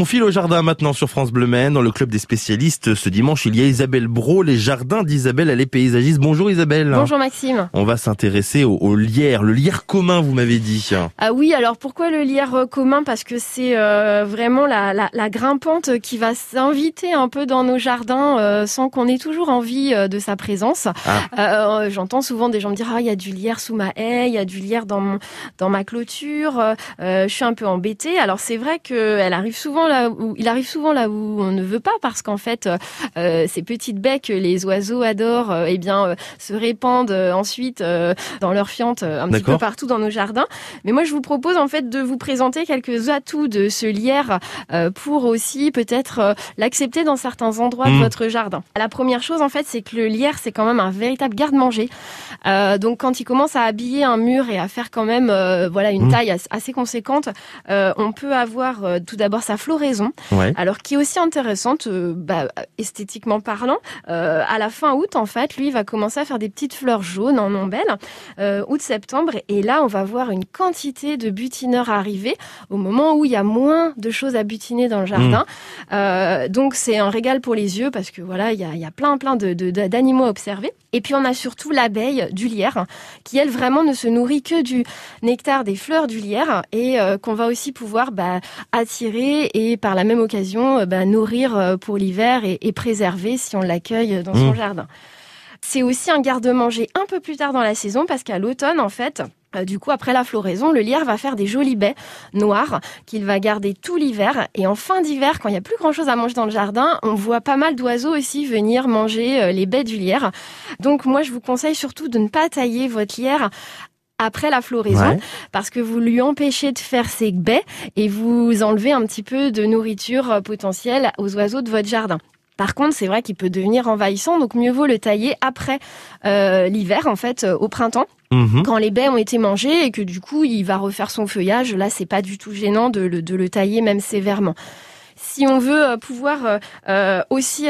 On file au jardin maintenant sur France Bleu Maine. Dans le club des spécialistes, ce dimanche, il y a Isabelle Bro, les jardins d'Isabelle, elle est paysagiste. Bonjour Isabelle. Bonjour Maxime. On va s'intéresser au, au, lierre, le lierre commun, vous m'avez dit. Ah oui, alors pourquoi le lierre euh, commun? Parce que c'est euh, vraiment la, la, la, grimpante qui va s'inviter un peu dans nos jardins euh, sans qu'on ait toujours envie de sa présence. Ah. J'entends souvent des gens me dire ah il y a du lierre sous ma haie, il y a du lierre dans mon dans ma clôture. je suis un peu embêtée. Alors c'est vrai que elle arrive souvent là où il arrive souvent là où on ne veut pas parce qu'en fait ces petites baies que les oiseaux adorent, eh bien se répandent ensuite dans leur fiente un petit peu partout dans nos jardins. Mais moi je vous propose en fait de vous présenter quelques atouts de ce lierre euh, pour aussi peut-être euh, l'accepter dans certains endroits de mmh. votre jardin. La première chose en fait, c'est que le lierre c'est quand même un véritable garde-manger. Euh, donc quand il commence à habiller un mur et à faire quand même voilà une mmh. taille assez conséquente, on peut avoir tout d'abord sa floraison, alors qui est aussi intéressante bah, esthétiquement parlant. à la fin août en fait, lui va commencer à faire des petites fleurs jaunes en ombelle, août-septembre, et là on va voir une quantité de butineurs arriver au moment où il y a moins de choses à butiner dans le jardin. Mmh. Euh, donc c'est un régal pour les yeux parce que voilà, il y a, y a, plein plein de, d'animaux à observer. Et puis on a surtout l'abeille du lierre qui elle vraiment ne se nourrit que du nectar des fleurs du lierre et euh, qu'on va aussi pouvoir bah, attirer et par la même occasion euh, bah, nourrir euh, pour l'hiver et, et, préserver si on l'accueille dans son mmh. jardin. C'est aussi un garde-manger un peu plus tard dans la saison parce qu'à l'automne, en fait, euh, du coup, après la floraison, le lierre va faire des jolies baies noires qu'il va garder tout l'hiver. Et en fin d'hiver, quand il n'y a plus grand chose à manger dans le jardin, on voit pas mal d'oiseaux aussi venir manger euh, les baies du lierre. Donc moi, je vous conseille surtout de ne pas tailler votre lierre après la floraison parce que vous lui empêchez de faire ses baies et vous enlevez un petit peu de nourriture euh, potentielle aux oiseaux de votre jardin. Par contre, c'est vrai qu'il peut devenir envahissant, donc mieux vaut le tailler après euh, l'hiver, en fait, euh, au printemps. Mhm. Quand les baies ont été mangées et que du coup il va refaire son feuillage, là c'est pas du tout gênant de le tailler même sévèrement si on veut euh, pouvoir euh, euh, aussi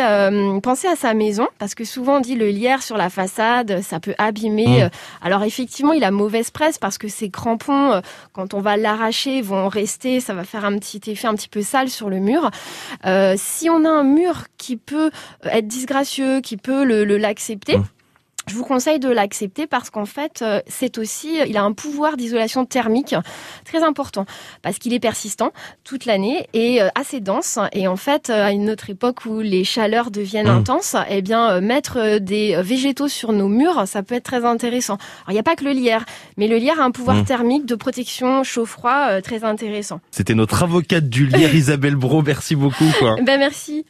penser à sa maison, parce que souvent on dit le lierre sur la façade, ça peut abîmer. Mmh. Alors effectivement, il a mauvaise presse parce que ces crampons, quand on va l'arracher, vont rester, ça va faire un petit effet un petit peu sale sur le mur. si on a un mur qui peut être disgracieux, qui peut le l'accepter. Je vous conseille de l'accepter parce qu'en fait, euh, c'est aussi, il a un pouvoir d'isolation thermique très important parce qu'il est persistant toute l'année et euh, assez dense. Et en fait, euh, à une autre époque où les chaleurs deviennent mmh. intenses, eh bien, mettre des végétaux sur nos murs, ça peut être très intéressant. Alors, il n'y a pas que le lierre, mais le lierre a un pouvoir mmh. thermique de protection chaud-froid très intéressant. C'était notre avocate du lierre, Isabelle Bro. Merci beaucoup. Quoi. Ben merci.